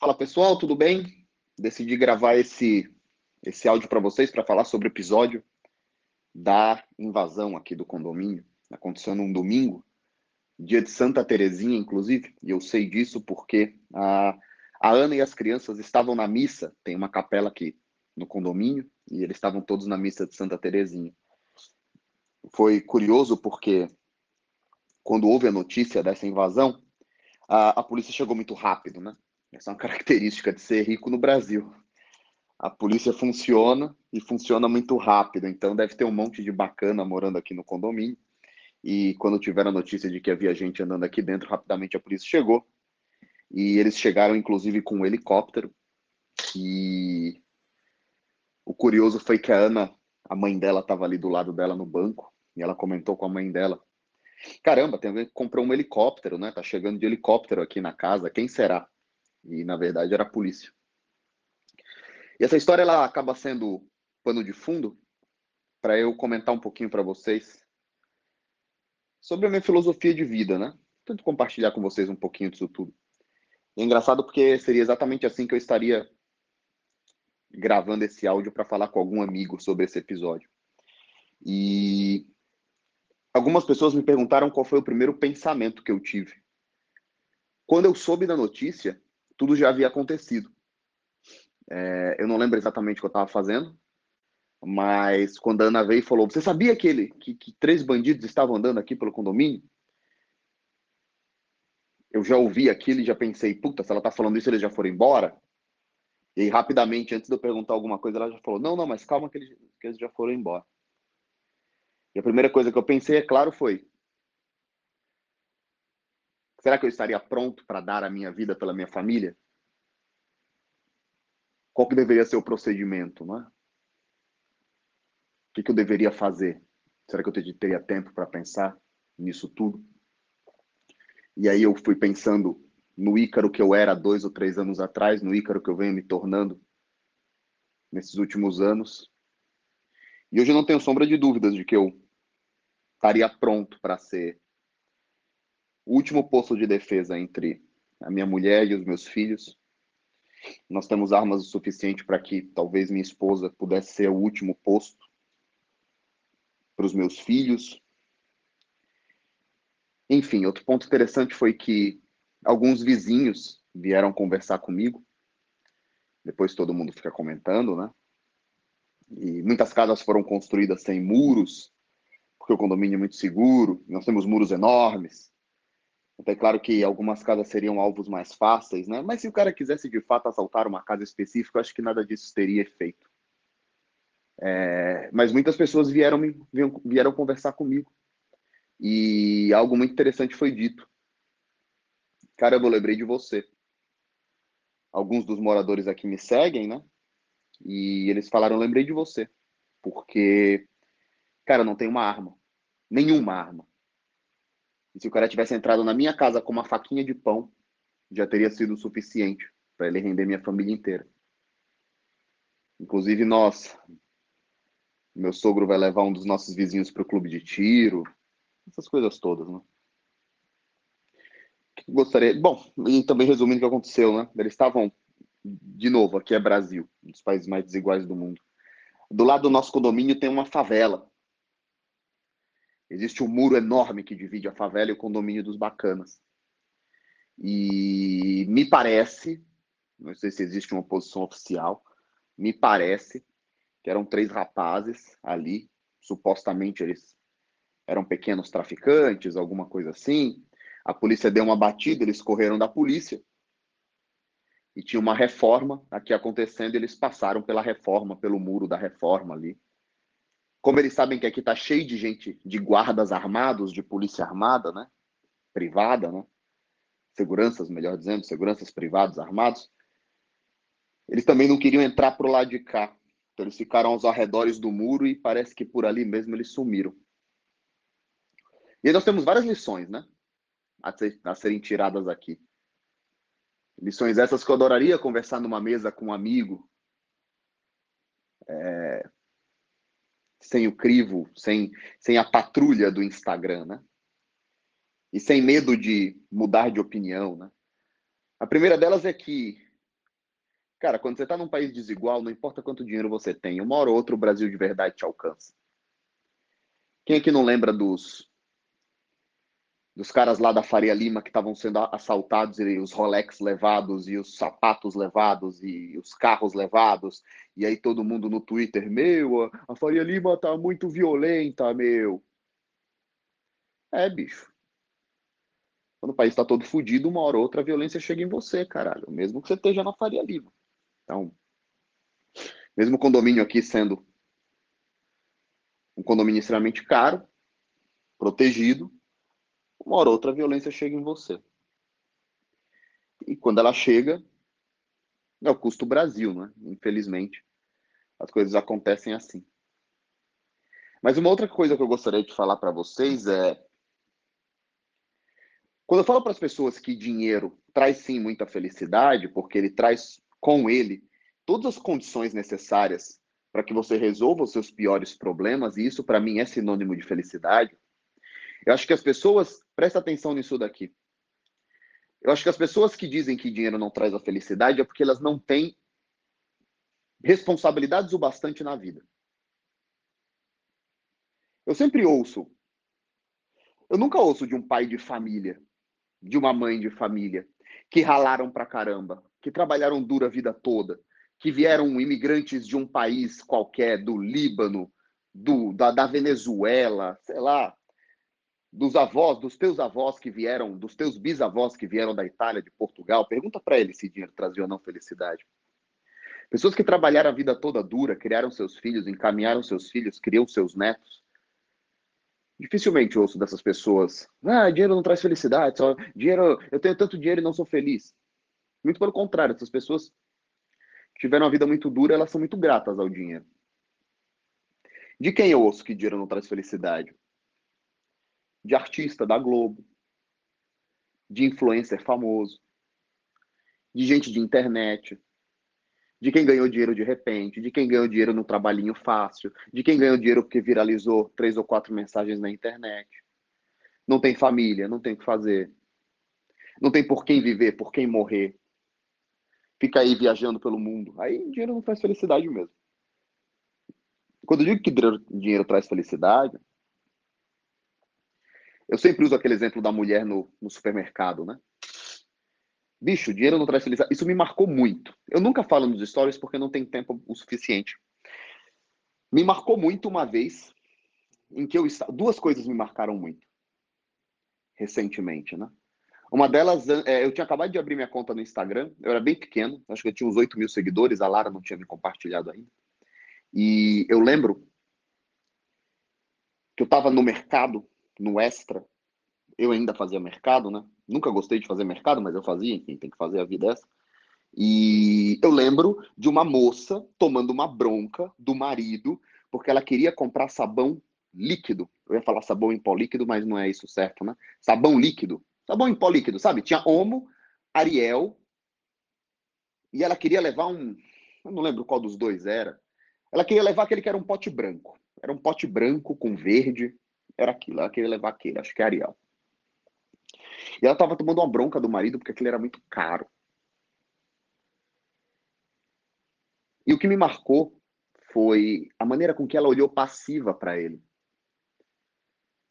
Fala pessoal, tudo bem? Decidi gravar esse, esse áudio para vocês para falar sobre o episódio da invasão aqui do condomínio. Aconteceu num domingo, dia de Santa Terezinha, inclusive, e eu sei disso porque a, a Ana e as crianças estavam na missa, tem uma capela aqui no condomínio, e eles estavam todos na missa de Santa Terezinha. Foi curioso porque quando houve a notícia dessa invasão, a, a polícia chegou muito rápido, né? Essa é uma característica de ser rico no Brasil. A polícia funciona e funciona muito rápido, então deve ter um monte de bacana morando aqui no condomínio. E quando tiveram a notícia de que havia gente andando aqui dentro, rapidamente a polícia chegou. E eles chegaram, inclusive, com um helicóptero. E o curioso foi que a Ana, a mãe dela, estava ali do lado dela no banco. E ela comentou com a mãe dela: Caramba, tem alguém que comprou um helicóptero, né? Tá chegando de helicóptero aqui na casa. Quem será? E na verdade era a polícia. E essa história ela acaba sendo pano de fundo para eu comentar um pouquinho para vocês sobre a minha filosofia de vida, né? Tento compartilhar com vocês um pouquinho disso tudo. É engraçado porque seria exatamente assim que eu estaria gravando esse áudio para falar com algum amigo sobre esse episódio. E algumas pessoas me perguntaram qual foi o primeiro pensamento que eu tive. Quando eu soube da notícia, tudo já havia acontecido. É, eu não lembro exatamente o que eu estava fazendo, mas quando a Ana veio e falou: Você sabia que, ele, que, que três bandidos estavam andando aqui pelo condomínio? Eu já ouvi aquilo e já pensei: Puta, se ela está falando isso, eles já foram embora? E aí, rapidamente, antes de eu perguntar alguma coisa, ela já falou: Não, não, mas calma que eles, que eles já foram embora. E a primeira coisa que eu pensei, é claro, foi: Será que eu estaria pronto para dar a minha vida pela minha família? Qual que deveria ser o procedimento, né? O que, que eu deveria fazer? Será que eu teria tempo para pensar nisso tudo? E aí eu fui pensando no Ícaro que eu era dois ou três anos atrás, no Ícaro que eu venho me tornando nesses últimos anos. E hoje eu não tenho sombra de dúvidas de que eu estaria pronto para ser o último posto de defesa entre a minha mulher e os meus filhos. Nós temos armas o suficiente para que talvez minha esposa pudesse ser o último posto para os meus filhos. Enfim, outro ponto interessante foi que alguns vizinhos vieram conversar comigo. Depois todo mundo fica comentando, né? E muitas casas foram construídas sem muros, porque o condomínio é muito seguro. Nós temos muros enormes. Então, é claro que algumas casas seriam alvos mais fáceis, né? Mas se o cara quisesse de fato assaltar uma casa específica, acho que nada disso teria efeito. É, mas muitas pessoas vieram, vieram, vieram conversar comigo. E algo muito interessante foi dito. Caramba, eu lembrei de você. Alguns dos moradores aqui me seguem, né? E eles falaram, lembrei de você. Porque, cara, não tem uma arma. Nenhuma arma. E se o cara tivesse entrado na minha casa com uma faquinha de pão, já teria sido suficiente para ele render minha família inteira. Inclusive nós. Meu sogro vai levar um dos nossos vizinhos para o clube de tiro. Essas coisas todas, né? Que gostaria. Bom, e também resumindo o que aconteceu, né? Eles estavam, de novo, aqui é Brasil, um dos países mais desiguais do mundo. Do lado do nosso condomínio tem uma favela. Existe um muro enorme que divide a favela e o condomínio dos bacanas. E me parece, não sei se existe uma posição oficial, me parece que eram três rapazes ali, supostamente eles eram pequenos traficantes, alguma coisa assim. A polícia deu uma batida, eles correram da polícia. E tinha uma reforma aqui acontecendo, eles passaram pela reforma, pelo muro da reforma ali. Como eles sabem que aqui está cheio de gente, de guardas armados, de polícia armada, né? Privada, né? Seguranças, melhor dizendo, seguranças privados armados. Eles também não queriam entrar para o lado de cá. Então eles ficaram aos arredores do muro e parece que por ali mesmo eles sumiram. E aí nós temos várias lições, né? A, ser, a serem tiradas aqui. Lições essas que eu adoraria conversar numa mesa com um amigo, é, sem o crivo, sem, sem a patrulha do Instagram, né? E sem medo de mudar de opinião, né? A primeira delas é que Cara, quando você está num país desigual, não importa quanto dinheiro você tem, uma hora ou outra o Brasil de verdade te alcança. Quem aqui não lembra dos dos caras lá da Faria Lima que estavam sendo assaltados e os Rolex levados e os sapatos levados e os carros levados e aí todo mundo no Twitter, meu, a Faria Lima tá muito violenta, meu. É, bicho. Quando o país está todo fodido, uma hora ou outra a violência chega em você, caralho. Mesmo que você esteja na Faria Lima. Então, mesmo o condomínio aqui sendo um condomínio extremamente caro, protegido, uma hora ou outra a violência chega em você. E quando ela chega, é o custo Brasil, né? Infelizmente, as coisas acontecem assim. Mas uma outra coisa que eu gostaria de falar para vocês é quando eu falo para as pessoas que dinheiro traz sim muita felicidade, porque ele traz com ele todas as condições necessárias para que você resolva os seus piores problemas, e isso para mim é sinônimo de felicidade. Eu acho que as pessoas, presta atenção nisso daqui. Eu acho que as pessoas que dizem que dinheiro não traz a felicidade é porque elas não têm responsabilidades o bastante na vida. Eu sempre ouço. Eu nunca ouço de um pai de família de uma mãe de família, que ralaram pra caramba, que trabalharam dura a vida toda, que vieram imigrantes de um país qualquer, do Líbano, do, da, da Venezuela, sei lá, dos avós, dos teus avós que vieram, dos teus bisavós que vieram da Itália, de Portugal, pergunta para eles se dinheiro trazia ou não felicidade. Pessoas que trabalharam a vida toda dura, criaram seus filhos, encaminharam seus filhos, criam seus netos, Dificilmente ouço dessas pessoas, ah, dinheiro não traz felicidade, só dinheiro, eu tenho tanto dinheiro e não sou feliz. Muito pelo contrário, essas pessoas que tiveram uma vida muito dura, elas são muito gratas ao dinheiro. De quem eu ouço que dinheiro não traz felicidade? De artista da Globo, de influencer famoso, de gente de internet, de quem ganhou dinheiro de repente, de quem ganhou dinheiro no trabalhinho fácil, de quem ganhou dinheiro porque viralizou três ou quatro mensagens na internet. Não tem família, não tem o que fazer. Não tem por quem viver, por quem morrer. Fica aí viajando pelo mundo. Aí dinheiro não faz felicidade mesmo. Quando eu digo que dinheiro traz felicidade, eu sempre uso aquele exemplo da mulher no, no supermercado, né? Bicho, dinheiro não traz felicidade. Isso me marcou muito. Eu nunca falo nos stories porque não tem tempo o suficiente. Me marcou muito uma vez em que eu estava. Duas coisas me marcaram muito recentemente, né? Uma delas, é, eu tinha acabado de abrir minha conta no Instagram, eu era bem pequeno, acho que eu tinha uns 8 mil seguidores, a Lara não tinha me compartilhado ainda. E eu lembro que eu estava no mercado, no Extra, eu ainda fazia mercado, né? Nunca gostei de fazer mercado, mas eu fazia, enfim, tem que fazer a vida essa. E eu lembro de uma moça tomando uma bronca do marido, porque ela queria comprar sabão líquido. Eu ia falar sabão em pó líquido, mas não é isso certo, né? Sabão líquido. Sabão em pó líquido, sabe? Tinha Omo, Ariel, e ela queria levar um. Eu não lembro qual dos dois era. Ela queria levar aquele que era um pote branco. Era um pote branco com verde. Era aquilo. Ela queria levar aquele, acho que é Ariel. E ela estava tomando uma bronca do marido porque aquilo era muito caro. E o que me marcou foi a maneira com que ela olhou passiva para ele.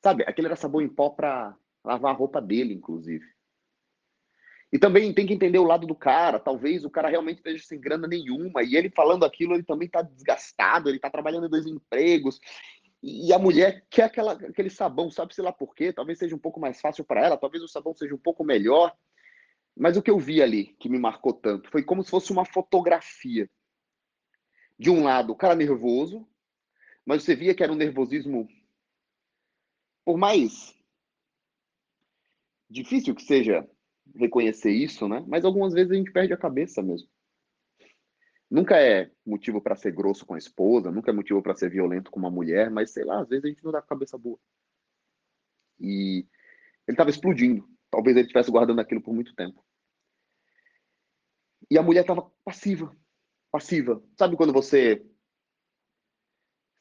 Sabe, aquele era sabão em pó para lavar a roupa dele, inclusive. E também tem que entender o lado do cara. Talvez o cara realmente esteja sem grana nenhuma. E ele falando aquilo, ele também está desgastado, ele está trabalhando em dois empregos. E a mulher quer aquela, aquele sabão, sabe-se lá por quê? Talvez seja um pouco mais fácil para ela, talvez o sabão seja um pouco melhor. Mas o que eu vi ali, que me marcou tanto, foi como se fosse uma fotografia. De um lado, o cara nervoso, mas você via que era um nervosismo, por mais difícil que seja reconhecer isso, né? Mas algumas vezes a gente perde a cabeça mesmo. Nunca é motivo para ser grosso com a esposa, nunca é motivo para ser violento com uma mulher, mas sei lá, às vezes a gente não dá com a cabeça boa. E ele estava explodindo. Talvez ele estivesse guardando aquilo por muito tempo. E a mulher estava passiva. Passiva. Sabe quando você.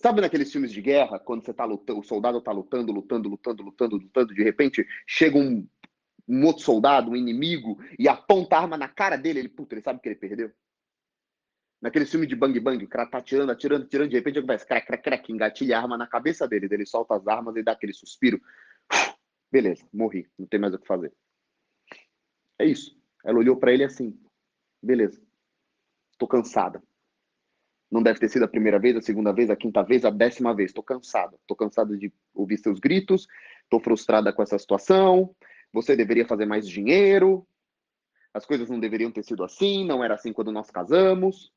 Sabe naqueles filmes de guerra, quando você tá lutando, o soldado está lutando, lutando, lutando, lutando, lutando, de repente chega um, um outro soldado, um inimigo, e aponta a arma na cara dele, ele, puta, ele sabe que ele perdeu? Naquele filme de Bang Bang, o cara tá atirando, atirando, atirando, de repente começa, crack, crack, crack, engatilha a arma na cabeça dele, ele solta as armas e dá aquele suspiro. Beleza, morri, não tem mais o que fazer. É isso. Ela olhou para ele assim, beleza, tô cansada. Não deve ter sido a primeira vez, a segunda vez, a quinta vez, a décima vez. Tô cansada. Tô cansada de ouvir seus gritos. Tô frustrada com essa situação. Você deveria fazer mais dinheiro. As coisas não deveriam ter sido assim. Não era assim quando nós casamos.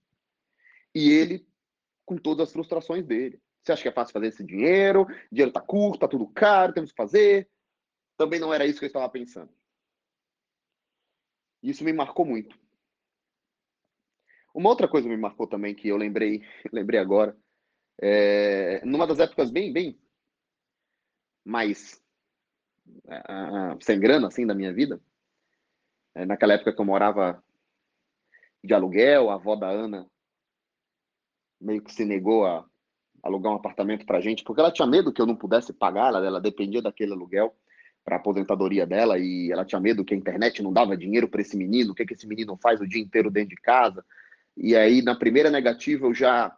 E ele, com todas as frustrações dele. Você acha que é fácil fazer esse dinheiro? O dinheiro tá curto, tá tudo caro, temos que fazer. Também não era isso que eu estava pensando. Isso me marcou muito. Uma outra coisa me marcou também que eu lembrei, lembrei agora, é, numa das épocas bem, bem mais uh, sem grana assim da minha vida, é, naquela época que eu morava de aluguel, a avó da Ana meio que se negou a alugar um apartamento para gente, porque ela tinha medo que eu não pudesse pagar, ela, ela dependia daquele aluguel para a aposentadoria dela e ela tinha medo que a internet não dava dinheiro para esse menino, o que, que esse menino faz o dia inteiro dentro de casa. E aí, na primeira negativa, eu já.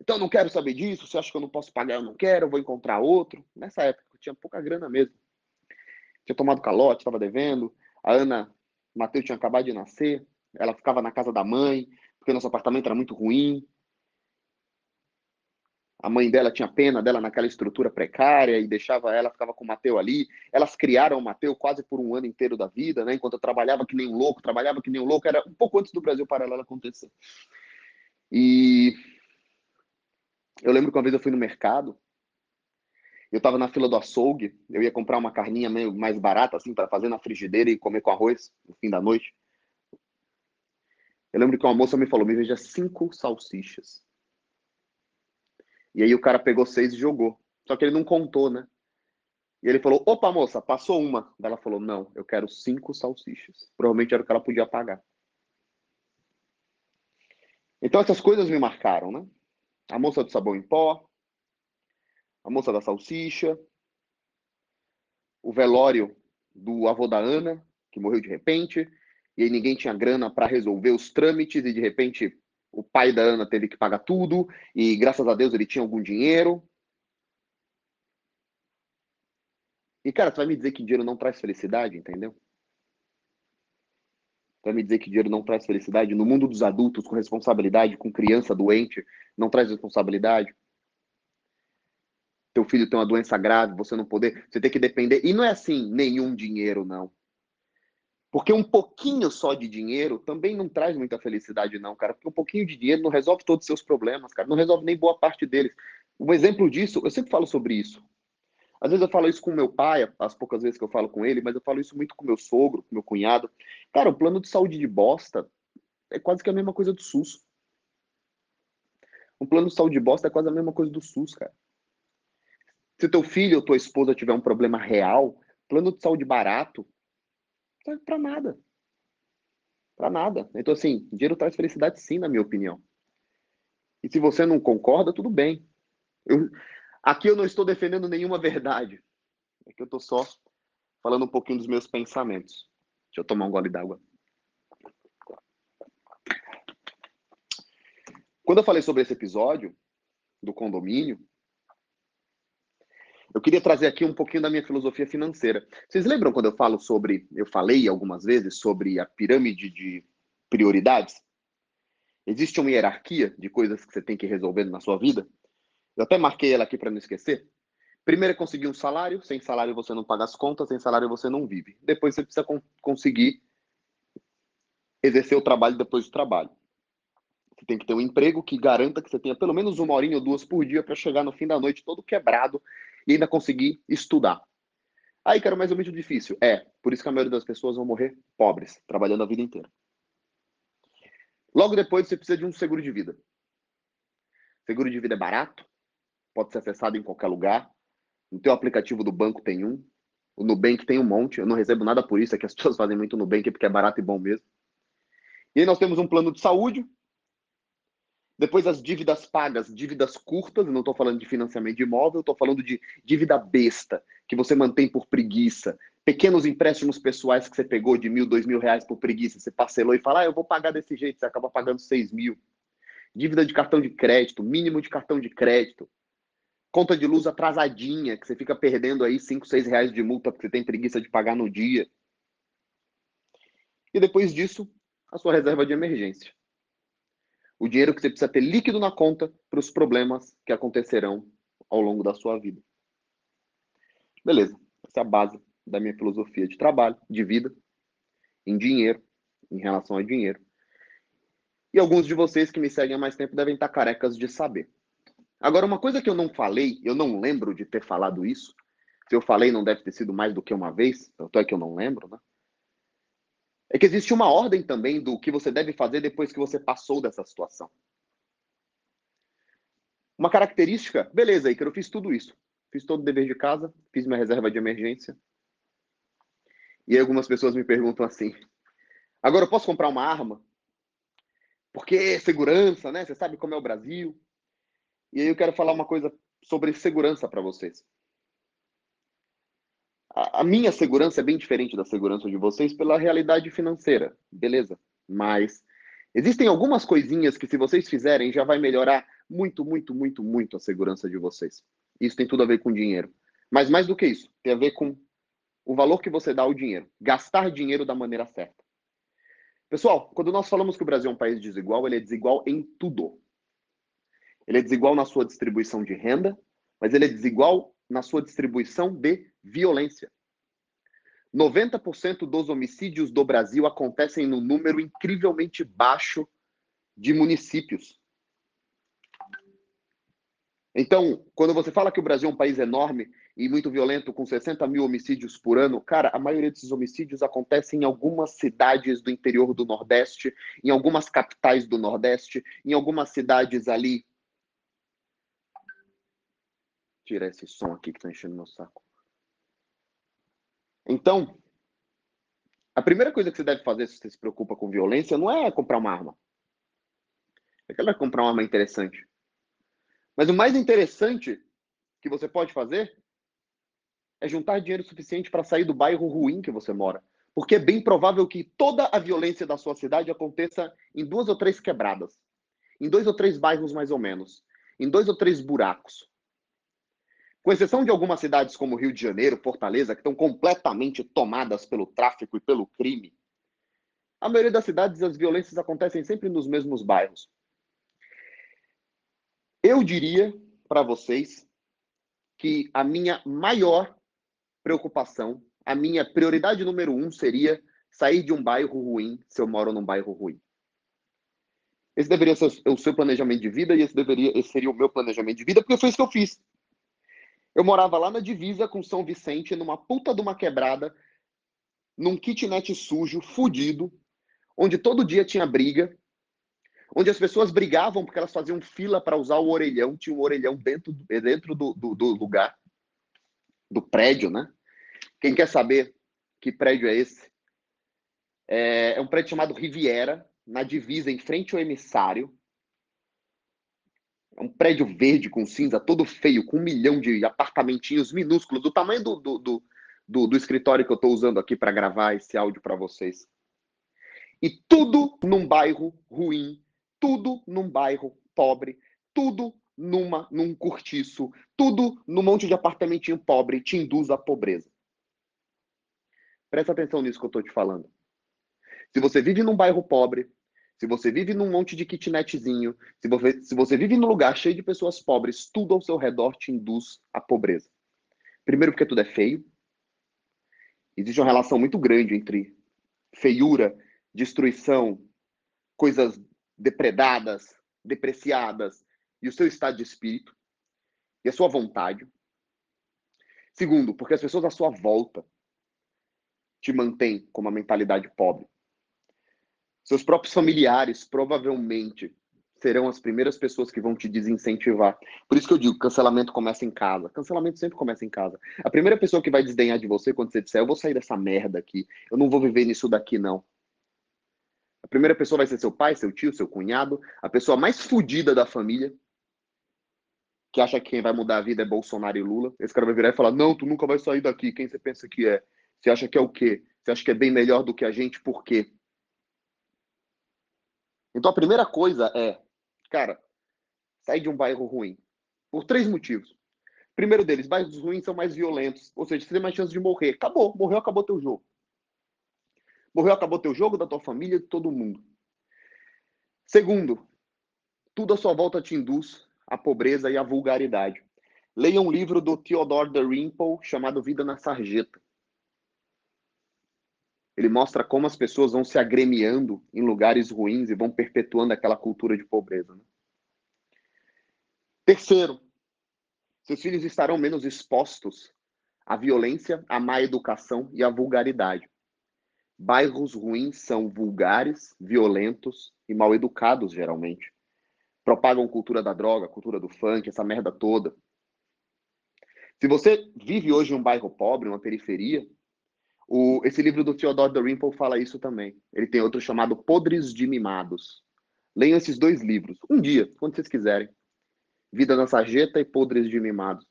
Então, eu não quero saber disso. Você acha que eu não posso pagar? Eu não quero, eu vou encontrar outro. Nessa época, eu tinha pouca grana mesmo. Tinha tomado calote, estava devendo. A Ana Matheus tinha acabado de nascer. Ela ficava na casa da mãe porque nosso apartamento era muito ruim. A mãe dela tinha pena dela naquela estrutura precária e deixava ela, ficava com o Mateu ali. Elas criaram o Mateu quase por um ano inteiro da vida, né? Enquanto eu trabalhava que nem um louco, trabalhava que nem um louco, era um pouco antes do Brasil Paralelo acontecer. E eu lembro que uma vez eu fui no mercado, eu estava na fila do açougue, eu ia comprar uma carninha meio mais barata, assim, para fazer na frigideira e comer com arroz no fim da noite. Eu lembro que uma moça me falou: me veja cinco salsichas. E aí o cara pegou seis e jogou. Só que ele não contou, né? E ele falou: opa, moça, passou uma. Ela falou: não, eu quero cinco salsichas. Provavelmente era o que ela podia pagar. Então essas coisas me marcaram, né? A moça do sabão em pó, a moça da salsicha, o velório do avô da Ana, que morreu de repente, e aí ninguém tinha grana para resolver os trâmites e de repente o pai da Ana teve que pagar tudo e graças a Deus ele tinha algum dinheiro. E cara, tu vai me dizer que dinheiro não traz felicidade, entendeu? Tu vai me dizer que dinheiro não traz felicidade no mundo dos adultos com responsabilidade, com criança doente, não traz responsabilidade? Teu filho tem uma doença grave, você não poder, você tem que depender. E não é assim, nenhum dinheiro não. Porque um pouquinho só de dinheiro também não traz muita felicidade, não, cara. Porque um pouquinho de dinheiro não resolve todos os seus problemas, cara. Não resolve nem boa parte deles. Um exemplo disso, eu sempre falo sobre isso. Às vezes eu falo isso com meu pai, as poucas vezes que eu falo com ele, mas eu falo isso muito com meu sogro, com meu cunhado. Cara, o plano de saúde de bosta é quase que a mesma coisa do SUS. Um plano de saúde de bosta é quase a mesma coisa do SUS, cara. Se teu filho ou tua esposa tiver um problema real, plano de saúde barato serve para nada. Para nada. Então, assim, dinheiro traz felicidade sim, na minha opinião. E se você não concorda, tudo bem. Eu, aqui eu não estou defendendo nenhuma verdade. Aqui eu estou só falando um pouquinho dos meus pensamentos. Deixa eu tomar um gole d'água. Quando eu falei sobre esse episódio do condomínio, eu queria trazer aqui um pouquinho da minha filosofia financeira. Vocês lembram quando eu falo sobre, eu falei algumas vezes sobre a pirâmide de prioridades? Existe uma hierarquia de coisas que você tem que resolver na sua vida? Eu até marquei ela aqui para não esquecer. Primeiro é conseguir um salário, sem salário você não paga as contas, sem salário você não vive. Depois você precisa conseguir exercer o trabalho depois do trabalho. Você tem que ter um emprego que garanta que você tenha pelo menos uma horinha ou duas por dia para chegar no fim da noite todo quebrado e ainda conseguir estudar. Aí, cara, mais ou menos difícil. É, por isso que a maioria das pessoas vão morrer pobres, trabalhando a vida inteira. Logo depois, você precisa de um seguro de vida. Seguro de vida é barato, pode ser acessado em qualquer lugar. No teu aplicativo do banco tem um. O Nubank tem um monte. Eu não recebo nada por isso, é que as pessoas fazem muito Nubank porque é barato e bom mesmo. E aí nós temos um plano de saúde, depois as dívidas pagas, dívidas curtas, não estou falando de financiamento de imóvel, estou falando de dívida besta, que você mantém por preguiça, pequenos empréstimos pessoais que você pegou de mil, dois mil reais por preguiça, você parcelou e fala, ah, eu vou pagar desse jeito, você acaba pagando seis mil. Dívida de cartão de crédito, mínimo de cartão de crédito. Conta de luz atrasadinha, que você fica perdendo aí cinco, seis reais de multa porque você tem preguiça de pagar no dia. E depois disso, a sua reserva de emergência. O dinheiro que você precisa ter líquido na conta para os problemas que acontecerão ao longo da sua vida. Beleza, essa é a base da minha filosofia de trabalho, de vida, em dinheiro, em relação a dinheiro. E alguns de vocês que me seguem há mais tempo devem estar carecas de saber. Agora, uma coisa que eu não falei, eu não lembro de ter falado isso. Se eu falei, não deve ter sido mais do que uma vez, tanto é que eu não lembro, né? É que existe uma ordem também do que você deve fazer depois que você passou dessa situação. Uma característica, beleza, Iker, eu fiz tudo isso. Fiz todo o dever de casa, fiz minha reserva de emergência, e algumas pessoas me perguntam assim: agora eu posso comprar uma arma? Porque segurança, né? Você sabe como é o Brasil. E aí eu quero falar uma coisa sobre segurança para vocês. A, minha segurança é bem diferente da segurança de vocês pela realidade financeira, beleza? Mas existem algumas coisinhas que, se vocês fizerem, já vai melhorar muito, muito, muito, muito a segurança de vocês. Isso tem tudo a ver com dinheiro. Mas mais do que isso, tem a ver com o valor que você dá ao dinheiro. Gastar dinheiro da maneira certa. Pessoal, quando nós falamos que o Brasil é um país desigual, ele é desigual em tudo. Ele é desigual na sua distribuição de renda, mas ele é desigual na sua distribuição de violência. 90% dos homicídios do Brasil acontecem no número incrivelmente baixo de municípios. Então, quando você fala que o Brasil é um país enorme e muito violento, com 60 mil homicídios por ano, cara, a maioria desses homicídios acontecem em algumas cidades do interior do Nordeste, em algumas capitais do Nordeste, em algumas cidades ali. Tira esse som aqui que tá enchendo meu saco. Então, a primeira coisa que você deve fazer se você se preocupa com violência não é comprar uma arma. É que ela comprar uma arma interessante. Mas o mais interessante que você pode fazer é juntar dinheiro suficiente para sair do bairro ruim que você mora. Porque é bem provável que toda a violência da sua cidade aconteça em duas ou três quebradas, em dois ou três bairros mais ou menos, em dois ou três buracos. Com exceção de algumas cidades como Rio de Janeiro, Fortaleza, que estão completamente tomadas pelo tráfico e pelo crime, a maioria das cidades as violências acontecem sempre nos mesmos bairros. Eu diria para vocês que a minha maior preocupação, a minha prioridade número um seria sair de um bairro ruim se eu moro num bairro ruim. Esse deveria ser o seu planejamento de vida e esse, deveria, esse seria o meu planejamento de vida, porque foi isso que eu fiz. Eu morava lá na divisa com São Vicente, numa puta de uma quebrada, num kitnet sujo, fudido, onde todo dia tinha briga, onde as pessoas brigavam porque elas faziam fila para usar o orelhão, tinha um orelhão dentro, dentro do, do, do lugar, do prédio, né? Quem quer saber que prédio é esse? É, é um prédio chamado Riviera, na divisa, em frente ao emissário. É um prédio verde com cinza, todo feio, com um milhão de apartamentinhos minúsculos, do tamanho do, do, do, do, do escritório que eu estou usando aqui para gravar esse áudio para vocês. E tudo num bairro ruim, tudo num bairro pobre, tudo numa, num cortiço, tudo num monte de apartamentinho pobre, te induz à pobreza. Presta atenção nisso que eu estou te falando. Se você vive num bairro pobre, se você vive num monte de kitnetzinho, se você, se você vive num lugar cheio de pessoas pobres, tudo ao seu redor te induz à pobreza. Primeiro, porque tudo é feio. Existe uma relação muito grande entre feiura, destruição, coisas depredadas, depreciadas, e o seu estado de espírito, e a sua vontade. Segundo, porque as pessoas à sua volta te mantém com uma mentalidade pobre. Seus próprios familiares provavelmente serão as primeiras pessoas que vão te desincentivar. Por isso que eu digo, cancelamento começa em casa. Cancelamento sempre começa em casa. A primeira pessoa que vai desdenhar de você quando você disser, eu vou sair dessa merda aqui, eu não vou viver nisso daqui não. A primeira pessoa vai ser seu pai, seu tio, seu cunhado, a pessoa mais fodida da família, que acha que quem vai mudar a vida é Bolsonaro e Lula. Esse cara vai virar e falar, não, tu nunca vai sair daqui, quem você pensa que é? Você acha que é o quê? Você acha que é bem melhor do que a gente, por quê? Então a primeira coisa é, cara, sai de um bairro ruim. Por três motivos. Primeiro deles, bairros ruins são mais violentos, ou seja, você tem mais chance de morrer. Acabou, morreu, acabou teu jogo. Morreu, acabou teu jogo, da tua família, de todo mundo. Segundo, tudo à sua volta te induz à pobreza e à vulgaridade. Leia um livro do Theodore Dalrymple chamado Vida na Sarjeta. Ele mostra como as pessoas vão se agremiando em lugares ruins e vão perpetuando aquela cultura de pobreza. Né? Terceiro, seus filhos estarão menos expostos à violência, à má educação e à vulgaridade. Bairros ruins são vulgares, violentos e mal educados, geralmente. Propagam cultura da droga, cultura do funk, essa merda toda. Se você vive hoje em um bairro pobre, uma periferia, o, esse livro do Theodore Dalrymple fala isso também. Ele tem outro chamado Podres de Mimados. Leiam esses dois livros. Um dia, quando vocês quiserem. Vida na Sarjeta e Podres de Mimados.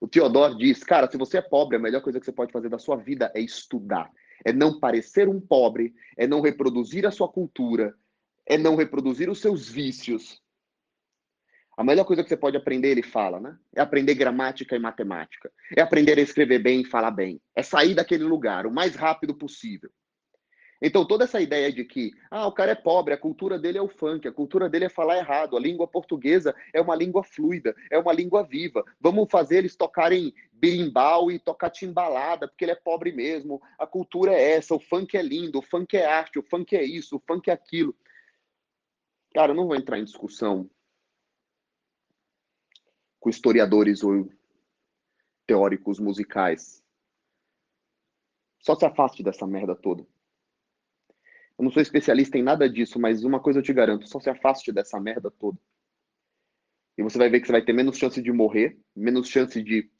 O Theodore diz, cara, se você é pobre, a melhor coisa que você pode fazer da sua vida é estudar. É não parecer um pobre, é não reproduzir a sua cultura, é não reproduzir os seus vícios, a melhor coisa que você pode aprender, ele fala, né? É aprender gramática e matemática. É aprender a escrever bem e falar bem. É sair daquele lugar o mais rápido possível. Então, toda essa ideia de que, ah, o cara é pobre, a cultura dele é o funk, a cultura dele é falar errado, a língua portuguesa é uma língua fluida, é uma língua viva. Vamos fazer eles tocarem berimbau e tocar timbalada, porque ele é pobre mesmo. A cultura é essa, o funk é lindo, o funk é arte, o funk é isso, o funk é aquilo. Cara, eu não vou entrar em discussão com historiadores ou teóricos musicais. Só se afaste dessa merda toda. Eu não sou especialista em nada disso, mas uma coisa eu te garanto: só se afaste dessa merda toda. E você vai ver que você vai ter menos chance de morrer, menos chance de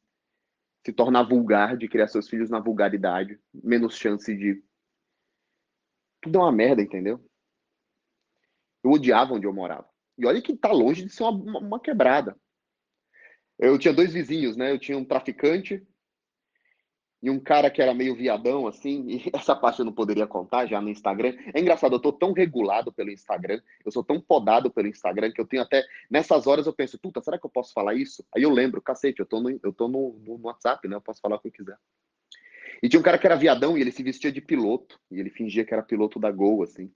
se tornar vulgar, de criar seus filhos na vulgaridade, menos chance de. Tudo é uma merda, entendeu? Eu odiava onde eu morava. E olha que tá longe de ser uma, uma quebrada. Eu tinha dois vizinhos, né? Eu tinha um traficante e um cara que era meio viadão, assim, e essa parte eu não poderia contar já no Instagram. É engraçado, eu tô tão regulado pelo Instagram, eu sou tão podado pelo Instagram, que eu tenho até, nessas horas eu penso, puta, será que eu posso falar isso? Aí eu lembro, cacete, eu tô no, eu tô no, no WhatsApp, né? Eu posso falar o que eu quiser. E tinha um cara que era viadão e ele se vestia de piloto, e ele fingia que era piloto da Gol, assim.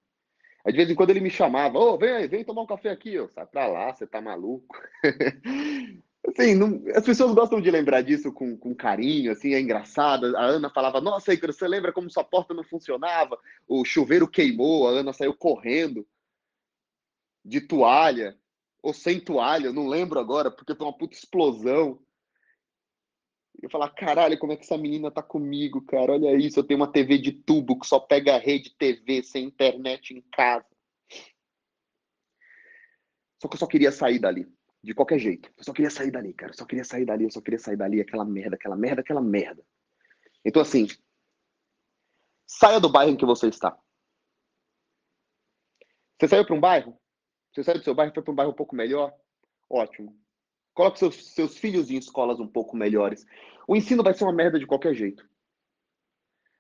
Aí de vez em quando ele me chamava, ô, oh, vem, vem tomar um café aqui, ó. Sai pra lá, você tá maluco. Assim, não, as pessoas gostam de lembrar disso com, com carinho, assim, é engraçado. A Ana falava, nossa, Icaro, você lembra como sua porta não funcionava? O chuveiro queimou, a Ana saiu correndo de toalha, ou sem toalha, não lembro agora, porque foi uma puta explosão. Eu falar, caralho, como é que essa menina tá comigo, cara? Olha isso, eu tenho uma TV de tubo que só pega a rede TV sem internet em casa. Só que eu só queria sair dali de qualquer jeito. Eu só queria sair dali, cara. Eu só queria sair dali, eu só queria sair dali, aquela merda, aquela merda, aquela merda. Então, assim, saia do bairro em que você está. Você saiu para um bairro? Você saiu do seu bairro foi para um bairro um pouco melhor? Ótimo. Coloque seus, seus filhos em escolas um pouco melhores. O ensino vai ser uma merda de qualquer jeito.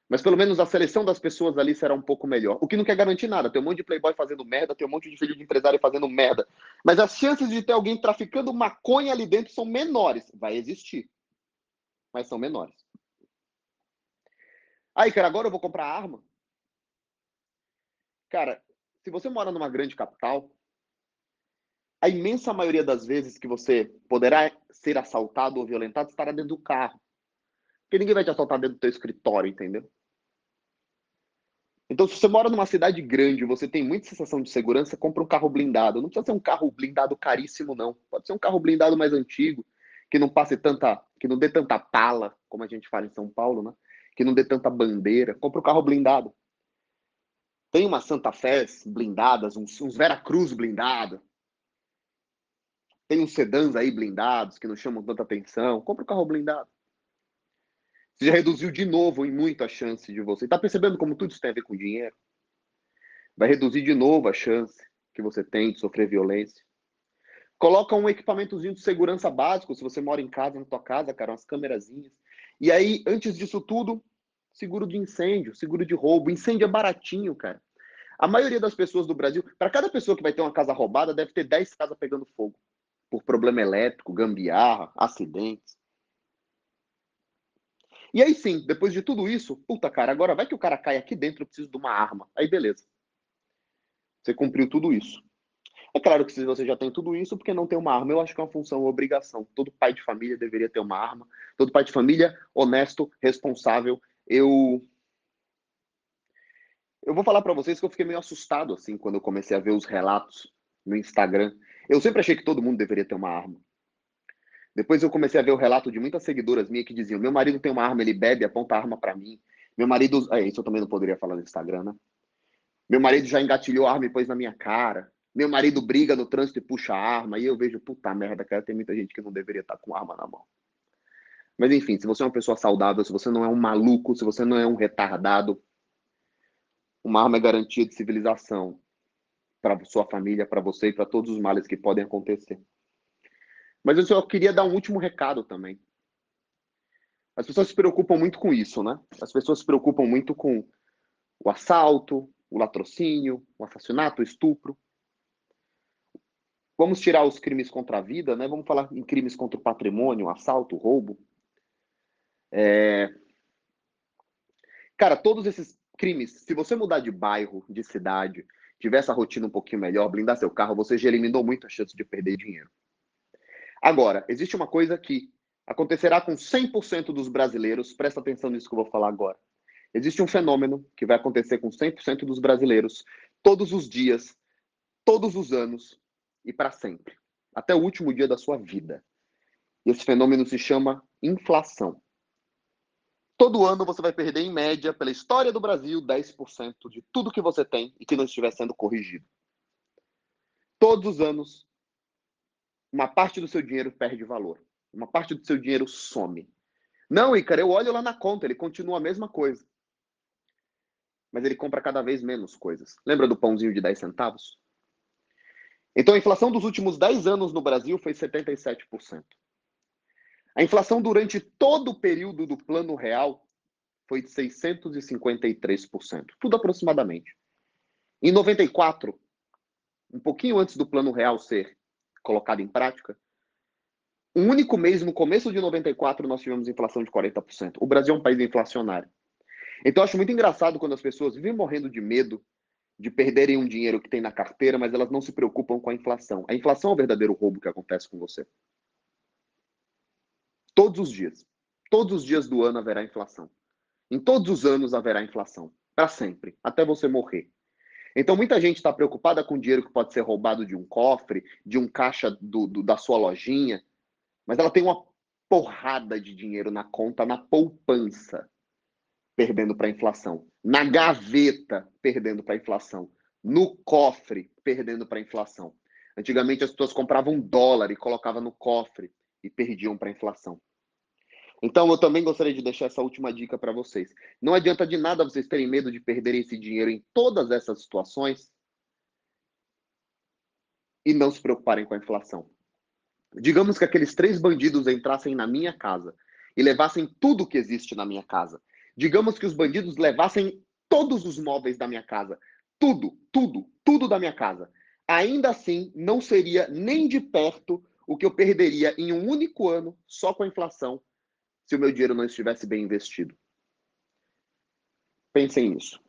Mas pelo menos a seleção das pessoas ali será um pouco melhor. O que não quer garantir nada. Tem um monte de playboy fazendo merda, tem um monte de filho de empresário fazendo merda. Mas as chances de ter alguém traficando maconha ali dentro são menores. Vai existir. Mas são menores. Aí, cara, agora eu vou comprar arma. Cara, se você mora numa grande capital, a imensa maioria das vezes que você poderá ser assaltado ou violentado estará dentro do carro. Porque ninguém vai te assaltar dentro do teu escritório, entendeu? Então, se você mora numa cidade grande, você tem muita sensação de segurança, compra um carro blindado. Não precisa ser um carro blindado caríssimo, não. Pode ser um carro blindado mais antigo, que não passe tanta, que não dê tanta pala, como a gente fala em São Paulo, né? Que não dê tanta bandeira. Compra um carro blindado. Tem umas Santa Fé blindadas, uns, uns Vera Cruz blindado. Tem uns sedãs aí blindados que não chamam tanta atenção. Compra um carro blindado. Você já reduziu de novo em muito a chance de você. Está percebendo como tudo isso tem a ver com dinheiro? Vai reduzir de novo a chance que você tem de sofrer violência. Coloca um equipamentozinho de segurança básico, se você mora em casa, na tua casa, cara, umas câmerazinhas. E aí, antes disso tudo, Seguro de incêndio, seguro de roubo. Incêndio é baratinho, cara. A maioria das pessoas do Brasil, para cada pessoa que vai ter uma casa roubada, deve ter 10 casas pegando fogo. Por problema elétrico, gambiarra, acidentes. E aí sim, depois de tudo isso, puta cara, agora vai que o cara cai aqui dentro, eu preciso de uma arma. Aí beleza. Você cumpriu tudo isso. É claro que se você já tem tudo isso, porque não tem uma arma? Eu acho que é uma função, uma obrigação. Todo pai de família deveria ter uma arma. Todo pai de família honesto, responsável. Eu eu vou falar para vocês que eu fiquei meio assustado assim quando eu comecei a ver os relatos no Instagram. Eu sempre achei que todo mundo deveria ter uma arma. Depois eu comecei a ver o relato de muitas seguidoras minhas que diziam: meu marido tem uma arma, ele bebe, aponta a arma para mim. Meu marido. É, isso eu também não poderia falar no Instagram, né? Meu marido já engatilhou a arma e pôs na minha cara. Meu marido briga no trânsito e puxa a arma. E eu vejo, puta merda, cara, tem muita gente que não deveria estar com arma na mão. Mas enfim, se você é uma pessoa saudável, se você não é um maluco, se você não é um retardado, uma arma é garantia de civilização para sua família, para você e para todos os males que podem acontecer. Mas eu só queria dar um último recado também. As pessoas se preocupam muito com isso, né? As pessoas se preocupam muito com o assalto, o latrocínio, o assassinato, o estupro. Vamos tirar os crimes contra a vida, né? Vamos falar em crimes contra o patrimônio, assalto, roubo. É... Cara, todos esses crimes, se você mudar de bairro, de cidade, tiver essa rotina um pouquinho melhor, blindar seu carro, você já eliminou muito a chance de perder dinheiro. Agora, existe uma coisa que acontecerá com 100% dos brasileiros, presta atenção nisso que eu vou falar agora. Existe um fenômeno que vai acontecer com 100% dos brasileiros, todos os dias, todos os anos e para sempre, até o último dia da sua vida. E esse fenômeno se chama inflação. Todo ano você vai perder, em média, pela história do Brasil, 10% de tudo que você tem e que não estiver sendo corrigido. Todos os anos, uma parte do seu dinheiro perde valor. Uma parte do seu dinheiro some. Não, Ícaro, eu olho lá na conta, ele continua a mesma coisa. Mas ele compra cada vez menos coisas. Lembra do pãozinho de 10 centavos? Então a inflação dos últimos 10 anos no Brasil foi 77%. A inflação durante todo o período do Plano Real foi de 653%, tudo aproximadamente. Em 94, um pouquinho antes do Plano Real ser colocado em prática, um único mês, no começo de 94, nós tivemos inflação de 40%. O Brasil é um país inflacionário. Então, eu acho muito engraçado quando as pessoas vivem morrendo de medo de perderem um dinheiro que tem na carteira, mas elas não se preocupam com a inflação. A inflação é o verdadeiro roubo que acontece com você. Todos os dias. Todos os dias do ano haverá inflação. Em todos os anos haverá inflação. Para sempre. Até você morrer. Então, muita gente está preocupada com dinheiro que pode ser roubado de um cofre, de um caixa do, do, da sua lojinha, mas ela tem uma porrada de dinheiro na conta, na poupança, perdendo para a inflação. Na gaveta, perdendo para a inflação. No cofre, perdendo para a inflação. Antigamente, as pessoas compravam dólar e colocavam no cofre e perdiam para a inflação. Então, eu também gostaria de deixar essa última dica para vocês. Não adianta de nada vocês terem medo de perderem esse dinheiro em todas essas situações e não se preocuparem com a inflação. Digamos que aqueles três bandidos entrassem na minha casa e levassem tudo que existe na minha casa. Digamos que os bandidos levassem todos os móveis da minha casa. Tudo, tudo, tudo da minha casa. Ainda assim, não seria nem de perto o que eu perderia em um único ano só com a inflação se o meu dinheiro não estivesse bem investido. Pensem nisso.